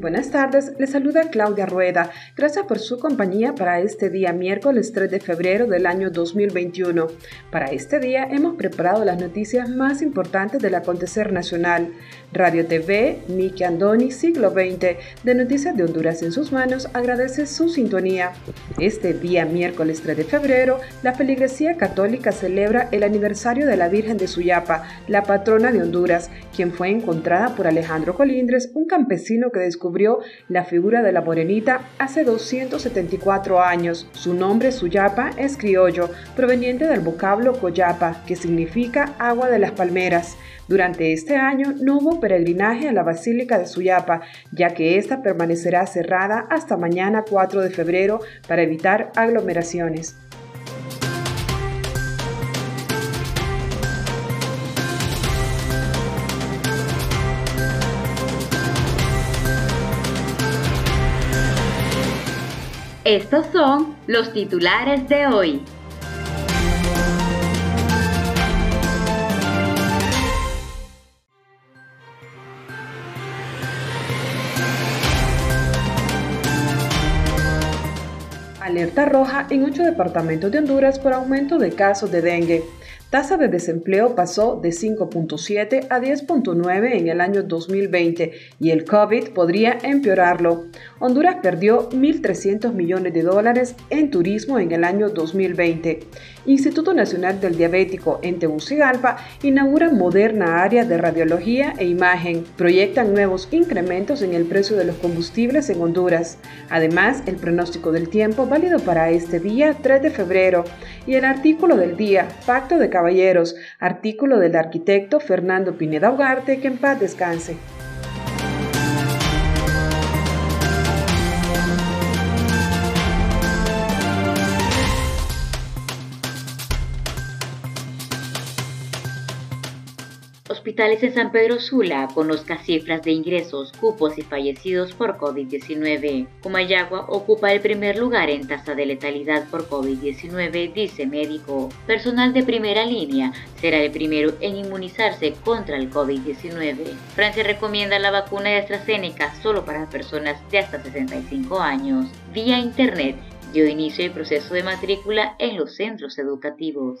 Buenas tardes, les saluda Claudia Rueda. Gracias por su compañía para este día miércoles 3 de febrero del año 2021. Para este día hemos preparado las noticias más importantes del acontecer nacional. Radio TV, Miki Andoni, siglo XX, de Noticias de Honduras en sus manos, agradece su sintonía. Este día miércoles 3 de febrero, la feligresía católica celebra el aniversario de la Virgen de Suyapa, la patrona de Honduras, quien fue encontrada por Alejandro Colindres, un campesino que descubrió la figura de la morenita hace 274 años. Su nombre Suyapa es criollo, proveniente del vocablo Coyapa, que significa agua de las palmeras. Durante este año no hubo peregrinaje a la Basílica de Suyapa, ya que ésta permanecerá cerrada hasta mañana 4 de febrero para evitar aglomeraciones. Estos son los titulares de hoy. Alerta roja en ocho departamentos de Honduras por aumento de casos de dengue. Tasa de desempleo pasó de 5.7 a 10.9 en el año 2020 y el COVID podría empeorarlo. Honduras perdió 1.300 millones de dólares en turismo en el año 2020. Instituto Nacional del Diabético en Tegucigalpa inaugura moderna área de radiología e imagen. Proyectan nuevos incrementos en el precio de los combustibles en Honduras. Además, el pronóstico del tiempo válido para este día 3 de febrero y el artículo del día, Pacto de Caballeros, artículo del arquitecto Fernando Pineda Ugarte, que en paz descanse. Hospitales en San Pedro Sula conozca cifras de ingresos, cupos y fallecidos por COVID-19. Comayagua ocupa el primer lugar en tasa de letalidad por COVID-19, dice médico. Personal de primera línea será el primero en inmunizarse contra el COVID-19. Francia recomienda la vacuna de AstraZeneca solo para personas de hasta 65 años. Vía Internet dio inicio el proceso de matrícula en los centros educativos.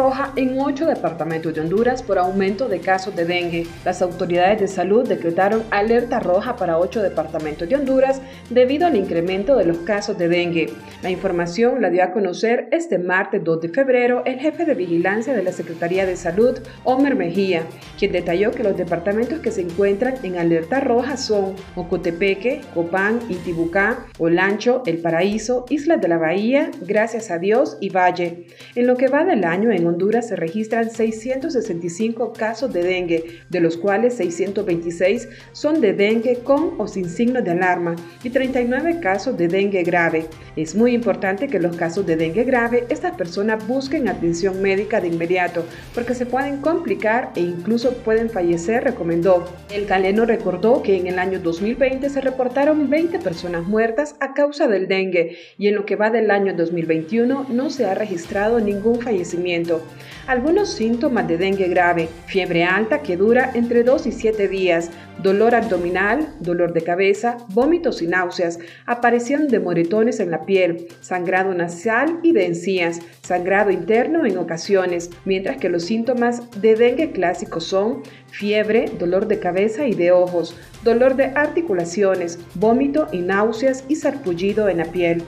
Roja en ocho departamentos de Honduras por aumento de casos de dengue. Las autoridades de salud decretaron alerta roja para ocho departamentos de Honduras debido al incremento de los casos de dengue. La información la dio a conocer este martes 2 de febrero el jefe de vigilancia de la Secretaría de Salud, Homer Mejía, quien detalló que los departamentos que se encuentran en alerta roja son Ocotepeque, Copán, Intibucá, Olancho, El Paraíso, Islas de la Bahía, Gracias a Dios y Valle. En lo que va del año en Honduras se registran 665 casos de dengue, de los cuales 626 son de dengue con o sin signo de alarma y 39 casos de dengue grave. Es muy importante que los casos de dengue grave estas personas busquen atención médica de inmediato porque se pueden complicar e incluso pueden fallecer, recomendó. El caleno recordó que en el año 2020 se reportaron 20 personas muertas a causa del dengue y en lo que va del año 2021 no se ha registrado ningún fallecimiento. Algunos síntomas de dengue grave, fiebre alta que dura entre 2 y 7 días, dolor abdominal, dolor de cabeza, vómitos y náuseas, aparición de moretones en la piel, sangrado nasal y de encías, sangrado interno en ocasiones, mientras que los síntomas de dengue clásicos son fiebre, dolor de cabeza y de ojos, dolor de articulaciones, vómito y náuseas y sarpullido en la piel.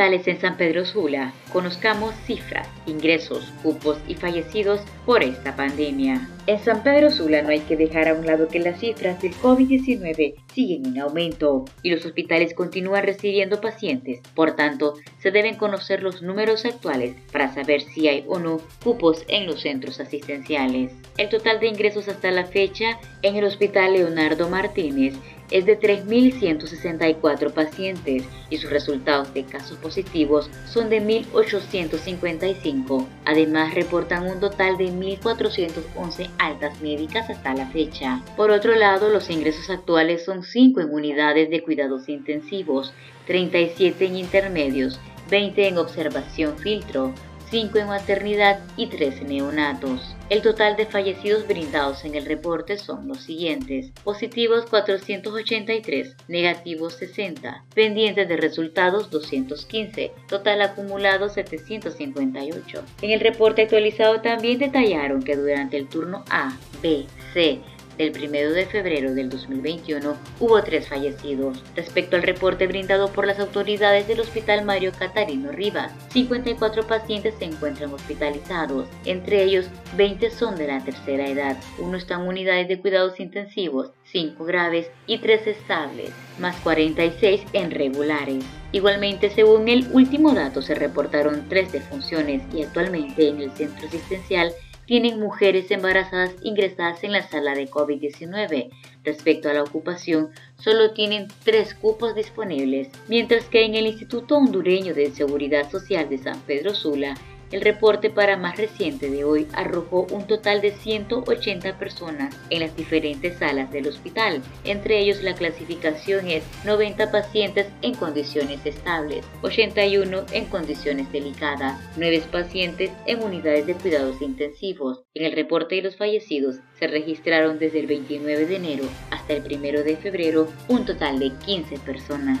Hospitales en San Pedro Sula, conozcamos cifras, ingresos, cupos y fallecidos por esta pandemia. En San Pedro Sula no hay que dejar a un lado que las cifras del COVID-19 siguen en aumento y los hospitales continúan recibiendo pacientes. Por tanto, se deben conocer los números actuales para saber si hay o no cupos en los centros asistenciales. El total de ingresos hasta la fecha en el Hospital Leonardo Martínez es de 3.164 pacientes y sus resultados de casos positivos son de 1.855. Además, reportan un total de 1.411 altas médicas hasta la fecha. Por otro lado, los ingresos actuales son 5 en unidades de cuidados intensivos, 37 en intermedios, 20 en observación filtro, 5 en maternidad y 3 neonatos. El total de fallecidos brindados en el reporte son los siguientes. Positivos 483, negativos 60, pendientes de resultados 215, total acumulado 758. En el reporte actualizado también detallaron que durante el turno A, B, C, del 1 de febrero del 2021 hubo tres fallecidos. Respecto al reporte brindado por las autoridades del Hospital Mario Catarino Rivas, 54 pacientes se encuentran hospitalizados, entre ellos 20 son de la tercera edad, uno está en unidades de cuidados intensivos, 5 graves y 3 estables, más 46 en regulares. Igualmente, según el último dato, se reportaron 3 defunciones y actualmente en el centro asistencial tienen mujeres embarazadas ingresadas en la sala de COVID-19. Respecto a la ocupación, solo tienen tres cupos disponibles, mientras que en el Instituto Hondureño de Seguridad Social de San Pedro Sula el reporte para más reciente de hoy arrojó un total de 180 personas en las diferentes salas del hospital. Entre ellos la clasificación es 90 pacientes en condiciones estables, 81 en condiciones delicadas, 9 pacientes en unidades de cuidados intensivos. En el reporte de los fallecidos se registraron desde el 29 de enero hasta el 1 de febrero un total de 15 personas.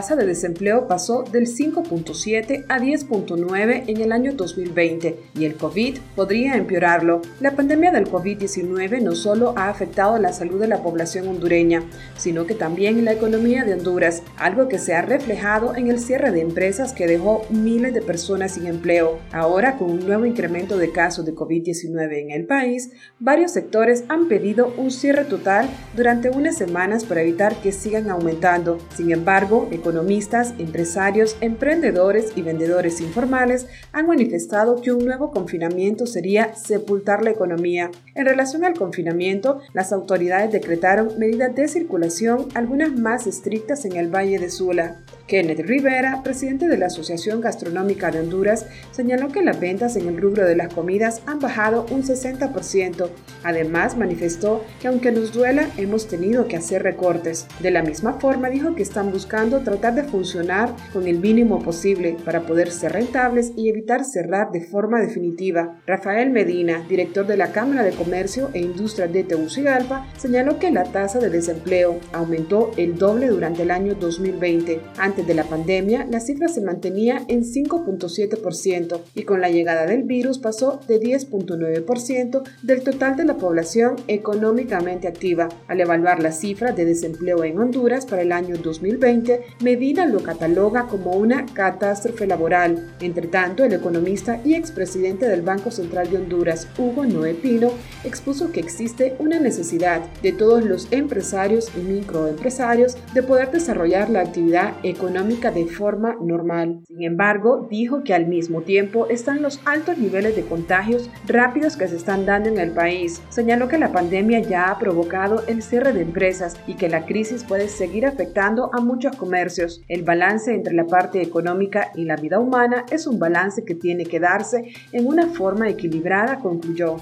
Tasa de desempleo pasó del 5.7 a 10.9 en el año 2020 y el COVID podría empeorarlo. La pandemia del COVID-19 no solo ha afectado la salud de la población hondureña, sino que también la economía de Honduras, algo que se ha reflejado en el cierre de empresas que dejó miles de personas sin empleo. Ahora, con un nuevo incremento de casos de COVID-19 en el país, varios sectores han pedido un cierre total durante unas semanas para evitar que sigan aumentando. Sin embargo, Economistas, empresarios, emprendedores y vendedores informales han manifestado que un nuevo confinamiento sería sepultar la economía. En relación al confinamiento, las autoridades decretaron medidas de circulación, algunas más estrictas en el Valle de Sula. Kenneth Rivera, presidente de la Asociación Gastronómica de Honduras, señaló que las ventas en el rubro de las comidas han bajado un 60%. Además, manifestó que aunque nos duela, hemos tenido que hacer recortes. De la misma forma, dijo que están buscando tratar de funcionar con el mínimo posible para poder ser rentables y evitar cerrar de forma definitiva. Rafael Medina, director de la Cámara de Comercio e Industria de Tegucigalpa, señaló que la tasa de desempleo aumentó el doble durante el año 2020. Ante antes de la pandemia, la cifra se mantenía en 5.7% y con la llegada del virus pasó de 10.9% del total de la población económicamente activa. Al evaluar la cifra de desempleo en Honduras para el año 2020, Medina lo cataloga como una catástrofe laboral. Entre tanto, el economista y expresidente del Banco Central de Honduras, Hugo Noé Pino, expuso que existe una necesidad de todos los empresarios y microempresarios de poder desarrollar la actividad económica de forma normal. Sin embargo, dijo que al mismo tiempo están los altos niveles de contagios rápidos que se están dando en el país. Señaló que la pandemia ya ha provocado el cierre de empresas y que la crisis puede seguir afectando a muchos comercios. El balance entre la parte económica y la vida humana es un balance que tiene que darse en una forma equilibrada, concluyó.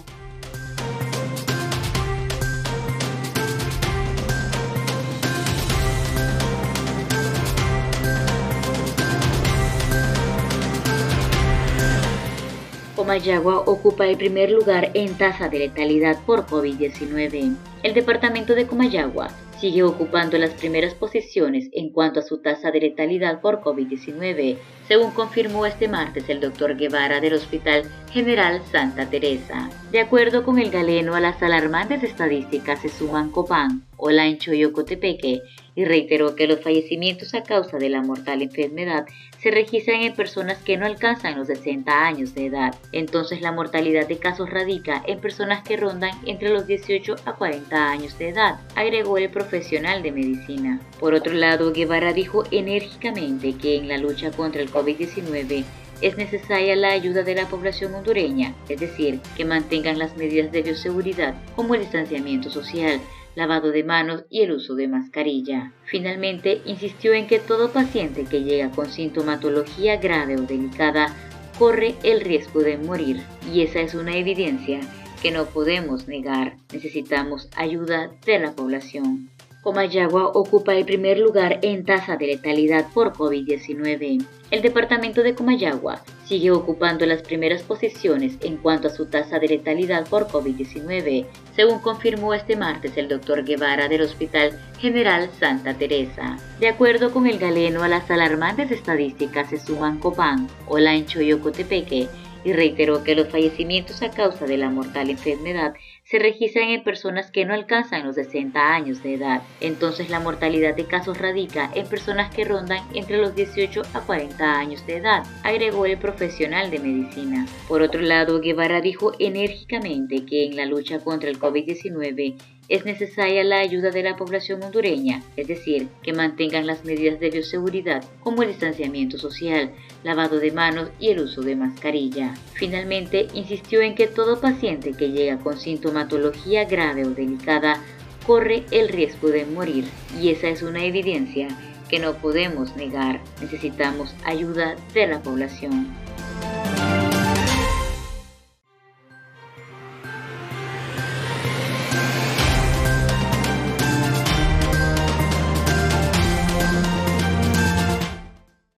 Comayagua ocupa el primer lugar en tasa de letalidad por COVID-19. El departamento de Comayagua sigue ocupando las primeras posiciones en cuanto a su tasa de letalidad por COVID-19, según confirmó este martes el doctor Guevara del Hospital General Santa Teresa. De acuerdo con el galeno, a las alarmantes estadísticas se suman Copán, Olancho y Ocotepeque, y reiteró que los fallecimientos a causa de la mortal enfermedad se registran en personas que no alcanzan los 60 años de edad. Entonces la mortalidad de casos radica en personas que rondan entre los 18 a 40 años de edad, agregó el profesional de medicina. Por otro lado, Guevara dijo enérgicamente que en la lucha contra el COVID-19 es necesaria la ayuda de la población hondureña, es decir, que mantengan las medidas de bioseguridad como el distanciamiento social, lavado de manos y el uso de mascarilla. Finalmente, insistió en que todo paciente que llega con sintomatología grave o delicada corre el riesgo de morir, y esa es una evidencia que no podemos negar. Necesitamos ayuda de la población. Comayagua ocupa el primer lugar en tasa de letalidad por COVID-19. El departamento de Comayagua sigue ocupando las primeras posiciones en cuanto a su tasa de letalidad por COVID-19, según confirmó este martes el doctor Guevara del Hospital General Santa Teresa. De acuerdo con el galeno, a las alarmantes estadísticas se suman Copán, Olancho y Ocotepeque, y reiteró que los fallecimientos a causa de la mortal enfermedad se registran en personas que no alcanzan los 60 años de edad. Entonces la mortalidad de casos radica en personas que rondan entre los 18 a 40 años de edad, agregó el profesional de medicina. Por otro lado, Guevara dijo enérgicamente que en la lucha contra el COVID-19 es necesaria la ayuda de la población hondureña, es decir, que mantengan las medidas de bioseguridad como el distanciamiento social, lavado de manos y el uso de mascarilla. Finalmente, insistió en que todo paciente que llega con sintomatología grave o delicada corre el riesgo de morir, y esa es una evidencia que no podemos negar. Necesitamos ayuda de la población.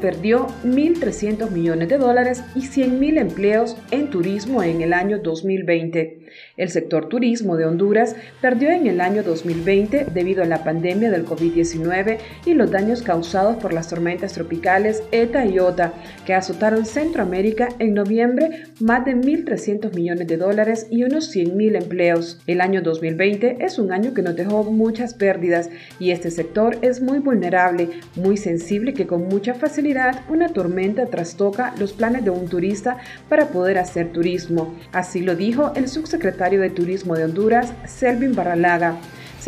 Perdió 1.300 millones de dólares y 100.000 empleos en turismo en el año 2020. El sector turismo de Honduras perdió en el año 2020 debido a la pandemia del COVID-19 y los daños causados por las tormentas tropicales ETA y OTA que azotaron Centroamérica en noviembre más de 1.300 millones de dólares y unos 100.000 empleos. El año 2020 es un año que nos dejó muchas pérdidas y este sector es muy vulnerable, muy sensible que con mucha facilidad una tormenta trastoca los planes de un turista para poder hacer turismo. Así lo dijo el subsecretario de Turismo de Honduras, Selvin Barralaga.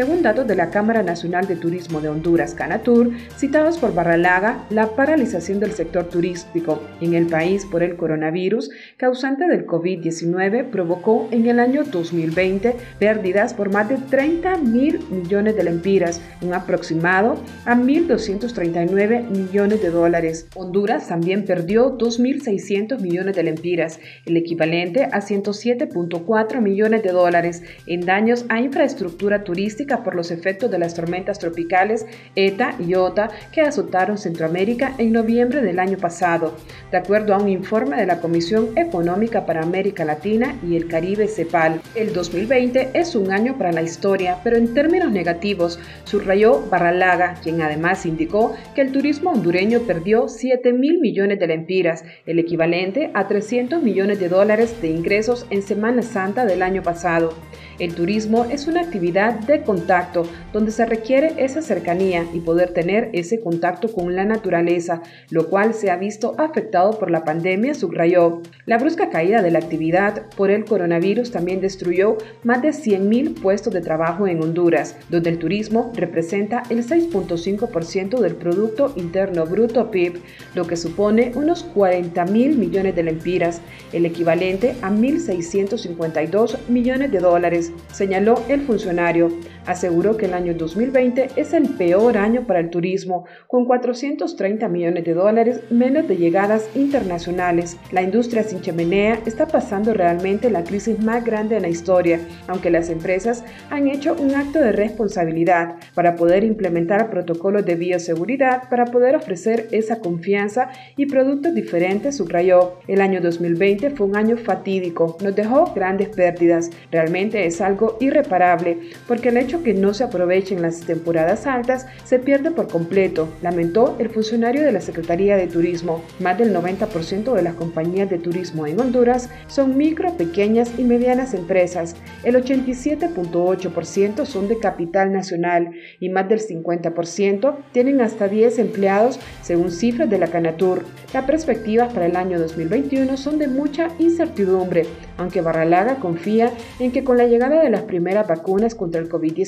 Según datos de la Cámara Nacional de Turismo de Honduras, Canatur, citados por Barralaga, la paralización del sector turístico en el país por el coronavirus causante del COVID-19 provocó en el año 2020 pérdidas por más de 30 mil millones de lempiras, un aproximado a 1.239 millones de dólares. Honduras también perdió 2.600 millones de lempiras, el equivalente a 107.4 millones de dólares en daños a infraestructura turística por los efectos de las tormentas tropicales ETA y OTA que azotaron Centroamérica en noviembre del año pasado, de acuerdo a un informe de la Comisión Económica para América Latina y el Caribe CEPAL. El 2020 es un año para la historia, pero en términos negativos, subrayó Barralaga, quien además indicó que el turismo hondureño perdió 7 mil millones de lempiras, el equivalente a 300 millones de dólares de ingresos en Semana Santa del año pasado. El turismo es una actividad de contacto donde se requiere esa cercanía y poder tener ese contacto con la naturaleza, lo cual se ha visto afectado por la pandemia, subrayó. La brusca caída de la actividad por el coronavirus también destruyó más de 100.000 puestos de trabajo en Honduras, donde el turismo representa el 6.5% del Producto Interno Bruto PIB, lo que supone unos 40 mil millones de lempiras, el equivalente a 1.652 millones de dólares señaló el funcionario. Aseguró que el año 2020 es el peor año para el turismo, con 430 millones de dólares menos de llegadas internacionales. La industria sin chimenea está pasando realmente la crisis más grande en la historia, aunque las empresas han hecho un acto de responsabilidad para poder implementar protocolos de bioseguridad para poder ofrecer esa confianza y productos diferentes, subrayó. El año 2020 fue un año fatídico, nos dejó grandes pérdidas. Realmente es algo irreparable, porque el hecho que no se aprovechen las temporadas altas se pierde por completo, lamentó el funcionario de la Secretaría de Turismo. Más del 90% de las compañías de turismo en Honduras son micro, pequeñas y medianas empresas. El 87.8% son de capital nacional y más del 50% tienen hasta 10 empleados según cifras de la Canatur. Las perspectivas para el año 2021 son de mucha incertidumbre, aunque Barralaga confía en que con la llegada de las primeras vacunas contra el COVID-19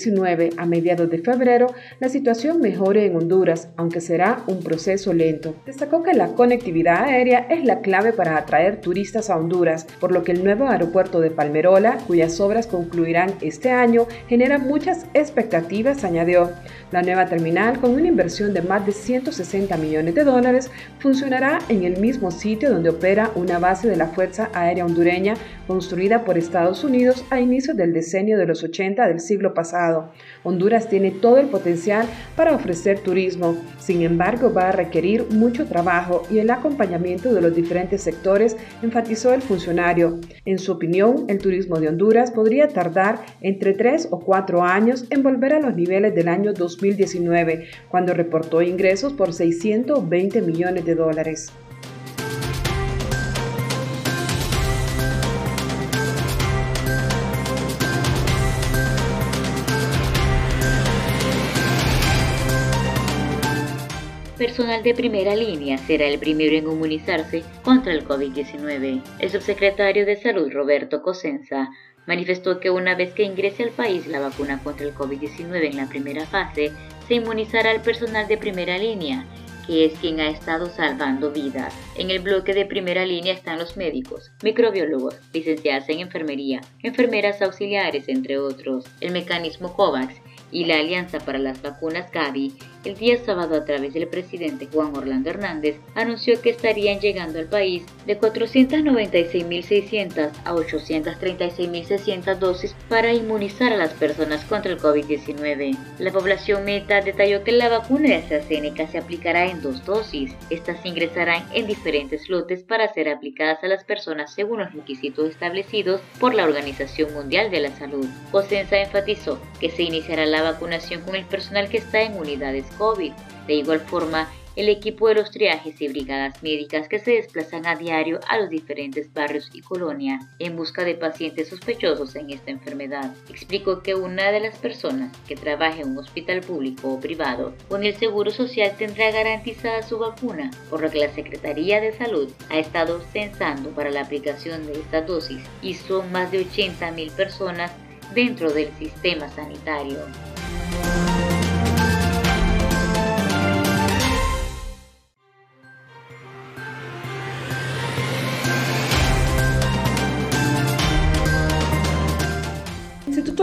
a mediados de febrero, la situación mejore en Honduras, aunque será un proceso lento. Destacó que la conectividad aérea es la clave para atraer turistas a Honduras, por lo que el nuevo aeropuerto de Palmerola, cuyas obras concluirán este año, genera muchas expectativas, añadió. La nueva terminal, con una inversión de más de 160 millones de dólares, funcionará en el mismo sitio donde opera una base de la Fuerza Aérea Hondureña construida por Estados Unidos a inicios del decenio de los 80 del siglo pasado. Honduras tiene todo el potencial para ofrecer turismo, sin embargo va a requerir mucho trabajo y el acompañamiento de los diferentes sectores, enfatizó el funcionario. En su opinión, el turismo de Honduras podría tardar entre 3 o 4 años en volver a los niveles del año 2000 2019, cuando reportó ingresos por 620 millones de dólares. Personal de primera línea será el primero en inmunizarse contra el COVID-19. El subsecretario de Salud Roberto Cosenza Manifestó que una vez que ingrese al país la vacuna contra el COVID-19 en la primera fase, se inmunizará al personal de primera línea, que es quien ha estado salvando vidas. En el bloque de primera línea están los médicos, microbiólogos, licenciados en enfermería, enfermeras auxiliares, entre otros. El mecanismo COVAX y la Alianza para las Vacunas Gavi, el día sábado a través del presidente Juan Orlando Hernández, anunció que estarían llegando al país de 496.600 a 836.600 dosis para inmunizar a las personas contra el COVID-19. La población meta detalló que la vacuna de AstraZeneca se aplicará en dos dosis. Estas ingresarán en diferentes lotes para ser aplicadas a las personas según los requisitos establecidos por la Organización Mundial de la Salud. Cosenza enfatizó que se iniciará la vacunación con el personal que está en unidades COVID. De igual forma, el equipo de los triajes y brigadas médicas que se desplazan a diario a los diferentes barrios y colonias en busca de pacientes sospechosos en esta enfermedad. Explicó que una de las personas que trabaja en un hospital público o privado con el Seguro Social tendrá garantizada su vacuna, por lo que la Secretaría de Salud ha estado censando para la aplicación de esta dosis y son más de 80 mil personas dentro del sistema sanitario.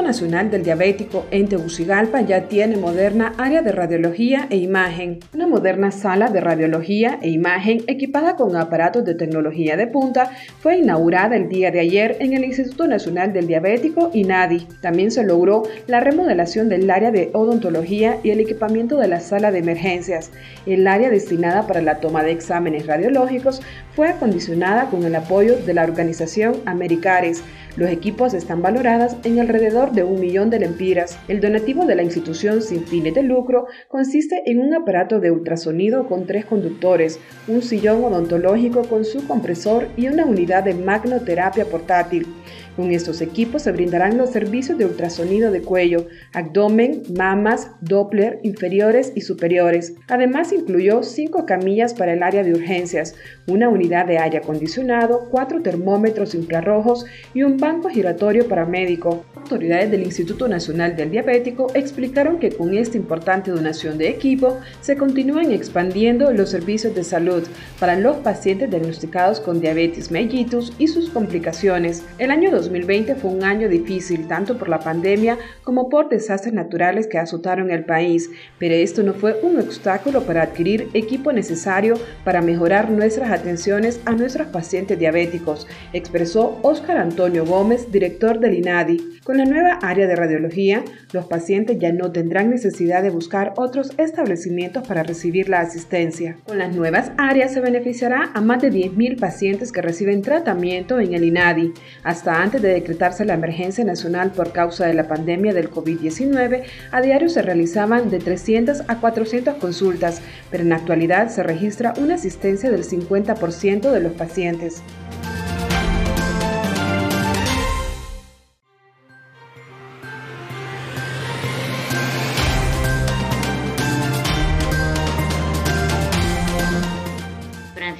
Nacional del Diabético en Tegucigalpa ya tiene moderna área de radiología e imagen, una moderna sala de radiología e imagen equipada con aparatos de tecnología de punta fue inaugurada el día de ayer en el Instituto Nacional del Diabético INADI. También se logró la remodelación del área de odontología y el equipamiento de la sala de emergencias. El área destinada para la toma de exámenes radiológicos fue acondicionada con el apoyo de la organización Americares. Los equipos están valorados en alrededor de un millón de lempiras. El donativo de la institución sin fines de lucro consiste en un aparato de ultrasonido con tres conductores, un sillón odontológico con su compresor y una unidad de magnoterapia portátil. Con estos equipos se brindarán los servicios de ultrasonido de cuello, abdomen, mamas, Doppler inferiores y superiores. Además incluyó cinco camillas para el área de urgencias, una unidad de aire acondicionado, cuatro termómetros infrarrojos y un banco giratorio paramédico. Autoridades del Instituto Nacional del Diabético explicaron que con esta importante donación de equipo se continúan expandiendo los servicios de salud para los pacientes diagnosticados con diabetes mellitus y sus complicaciones. El año 2020 fue un año difícil tanto por la pandemia como por desastres naturales que azotaron el país, pero esto no fue un obstáculo para adquirir equipo necesario para mejorar nuestras atenciones a nuestros pacientes diabéticos, expresó Óscar Antonio Gómez, director del INADI. Con la nueva área de radiología, los pacientes ya no tendrán necesidad de buscar otros establecimientos para recibir la asistencia. Con las nuevas áreas se beneficiará a más de 10.000 pacientes que reciben tratamiento en el INADI. Hasta antes de decretarse la emergencia nacional por causa de la pandemia del COVID-19, a diario se realizaban de 300 a 400 consultas, pero en la actualidad se registra una asistencia del 50% de los pacientes.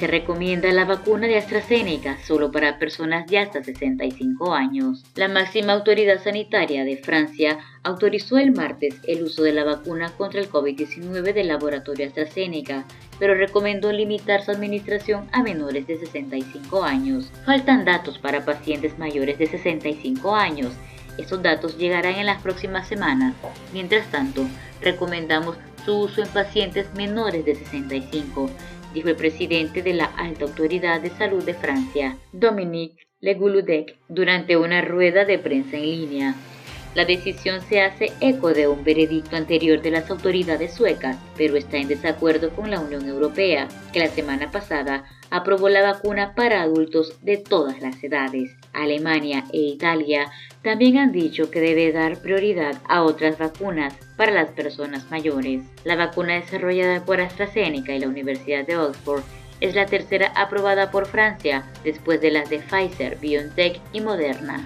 Recomienda la vacuna de AstraZeneca solo para personas de hasta 65 años. La máxima autoridad sanitaria de Francia autorizó el martes el uso de la vacuna contra el COVID-19 del laboratorio AstraZeneca, pero recomendó limitar su administración a menores de 65 años. Faltan datos para pacientes mayores de 65 años. Estos datos llegarán en las próximas semanas. Mientras tanto, recomendamos su uso en pacientes menores de 65 dijo el presidente de la Alta Autoridad de Salud de Francia, Dominique Leguludec, durante una rueda de prensa en línea. La decisión se hace eco de un veredicto anterior de las autoridades suecas, pero está en desacuerdo con la Unión Europea, que la semana pasada aprobó la vacuna para adultos de todas las edades. Alemania e Italia también han dicho que debe dar prioridad a otras vacunas para las personas mayores. La vacuna desarrollada por AstraZeneca y la Universidad de Oxford es la tercera aprobada por Francia después de las de Pfizer, BioNTech y Moderna.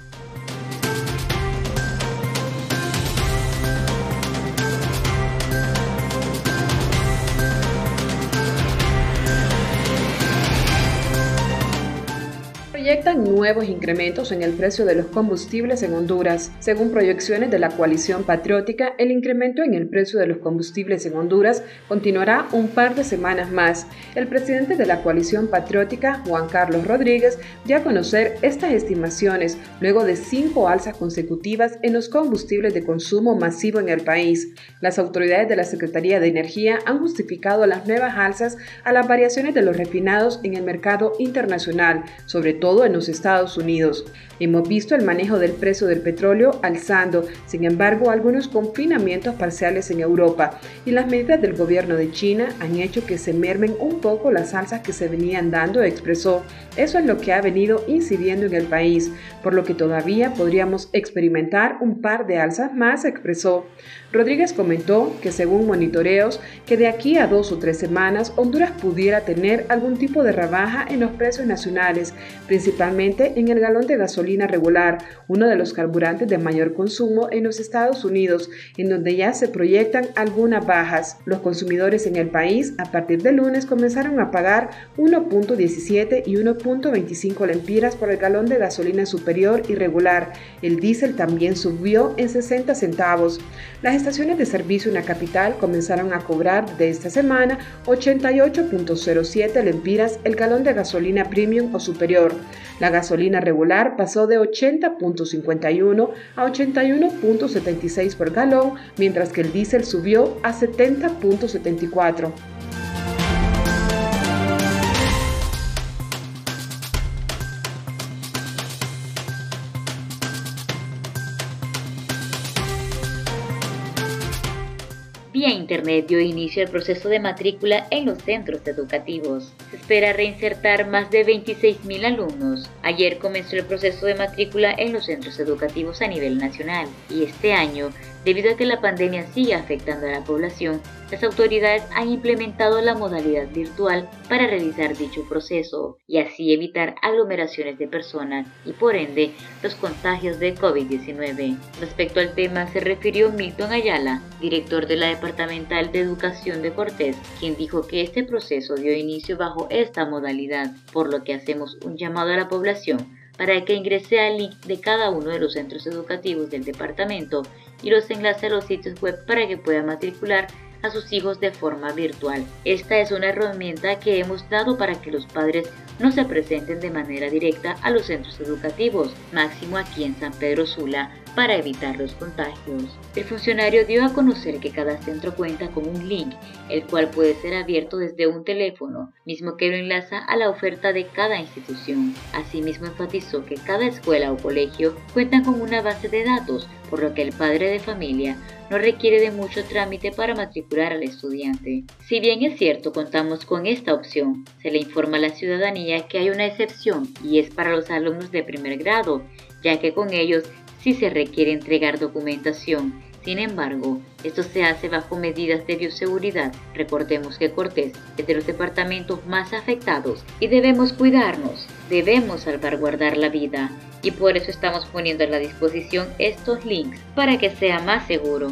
Proyectan nuevos incrementos en el precio de los combustibles en Honduras. Según proyecciones de la coalición patriótica, el incremento en el precio de los combustibles en Honduras continuará un par de semanas más. El presidente de la coalición patriótica, Juan Carlos Rodríguez, dio a conocer estas estimaciones luego de cinco alzas consecutivas en los combustibles de consumo masivo en el país. Las autoridades de la Secretaría de Energía han justificado las nuevas alzas a las variaciones de los refinados en el mercado internacional, sobre todo en los Estados Unidos. Hemos visto el manejo del precio del petróleo alzando, sin embargo, algunos confinamientos parciales en Europa y las medidas del gobierno de China han hecho que se mermen un poco las alzas que se venían dando, expresó. Eso es lo que ha venido incidiendo en el país, por lo que todavía podríamos experimentar un par de alzas más, expresó. Rodríguez comentó que según monitoreos, que de aquí a dos o tres semanas Honduras pudiera tener algún tipo de rebaja en los precios nacionales, principalmente en el galón de gasolina regular, uno de los carburantes de mayor consumo en los Estados Unidos, en donde ya se proyectan algunas bajas. Los consumidores en el país a partir de lunes comenzaron a pagar 1.17 y 1.25 lempiras por el galón de gasolina superior y regular. El diésel también subió en 60 centavos. Estaciones de servicio en la capital comenzaron a cobrar de esta semana 88.07 lempiras el galón de gasolina premium o superior. La gasolina regular pasó de 80.51 a 81.76 por galón, mientras que el diésel subió a 70.74. Vía Internet dio inicio al proceso de matrícula en los centros educativos. Se espera reinsertar más de 26.000 alumnos. Ayer comenzó el proceso de matrícula en los centros educativos a nivel nacional y este año Debido a que la pandemia sigue afectando a la población, las autoridades han implementado la modalidad virtual para realizar dicho proceso y así evitar aglomeraciones de personas y por ende los contagios de COVID-19. Respecto al tema se refirió Milton Ayala, director de la Departamental de Educación de Cortés, quien dijo que este proceso dio inicio bajo esta modalidad, por lo que hacemos un llamado a la población para que ingrese al link de cada uno de los centros educativos del departamento y los enlace a los sitios web para que pueda matricular a sus hijos de forma virtual. Esta es una herramienta que hemos dado para que los padres no se presenten de manera directa a los centros educativos, máximo aquí en San Pedro Sula, para evitar los contagios. El funcionario dio a conocer que cada centro cuenta con un link, el cual puede ser abierto desde un teléfono, mismo que lo enlaza a la oferta de cada institución. Asimismo enfatizó que cada escuela o colegio cuenta con una base de datos, por lo que el padre de familia no requiere de mucho trámite para matricular al estudiante. Si bien es cierto contamos con esta opción, se le informa a la ciudadanía que hay una excepción y es para los alumnos de primer grado, ya que con ellos si se requiere entregar documentación. Sin embargo, esto se hace bajo medidas de bioseguridad. Recordemos que Cortés es de los departamentos más afectados y debemos cuidarnos, debemos salvaguardar la vida y por eso estamos poniendo a la disposición estos links para que sea más seguro.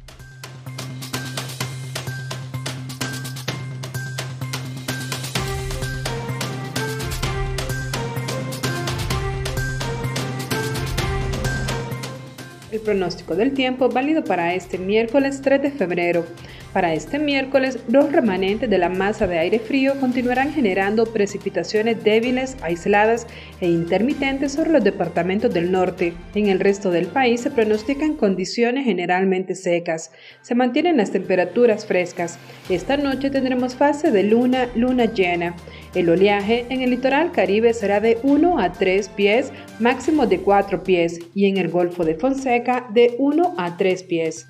Pronóstico del tiempo válido para este miércoles 3 de febrero. Para este miércoles, los remanentes de la masa de aire frío continuarán generando precipitaciones débiles, aisladas e intermitentes sobre los departamentos del norte. En el resto del país se pronostican condiciones generalmente secas. Se mantienen las temperaturas frescas. Esta noche tendremos fase de luna, luna llena. El oleaje en el litoral caribe será de 1 a 3 pies, máximo de 4 pies, y en el Golfo de Fonseca de 1 a 3 pies.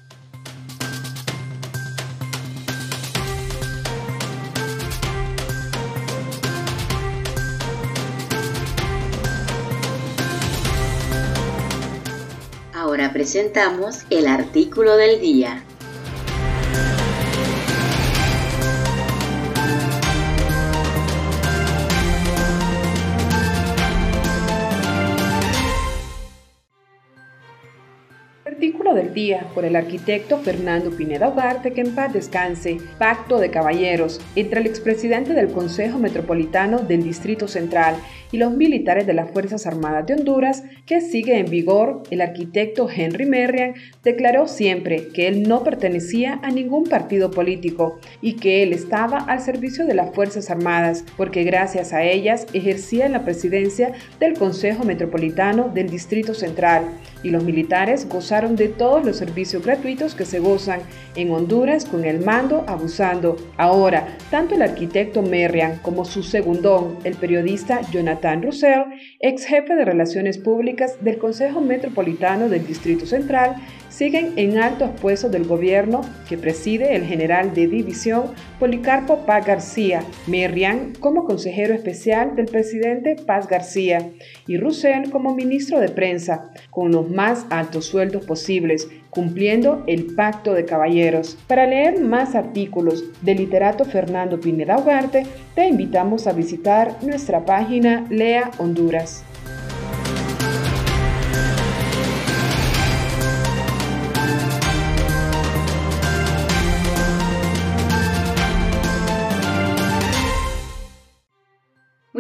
Ahora presentamos el artículo del día. Día por el arquitecto Fernando Pineda Ugarte, que en paz descanse. Pacto de caballeros entre el expresidente del Consejo Metropolitano del Distrito Central y los militares de las Fuerzas Armadas de Honduras, que sigue en vigor. El arquitecto Henry Merriam declaró siempre que él no pertenecía a ningún partido político y que él estaba al servicio de las Fuerzas Armadas, porque gracias a ellas ejercía la presidencia del Consejo Metropolitano del Distrito Central y los militares gozaron de todos los servicios gratuitos que se gozan en Honduras con el mando abusando. Ahora, tanto el arquitecto Merriam como su segundón, el periodista Jonathan Russell, ex jefe de Relaciones Públicas del Consejo Metropolitano del Distrito Central, siguen en altos puestos del gobierno que preside el general de división Policarpo Paz García, Merriam como consejero especial del presidente Paz García y Russell como ministro de prensa, con los más altos sueldos posibles, cumpliendo el pacto de caballeros. Para leer más artículos del literato Fernando Pineda Ugarte, te invitamos a visitar nuestra página Lea Honduras.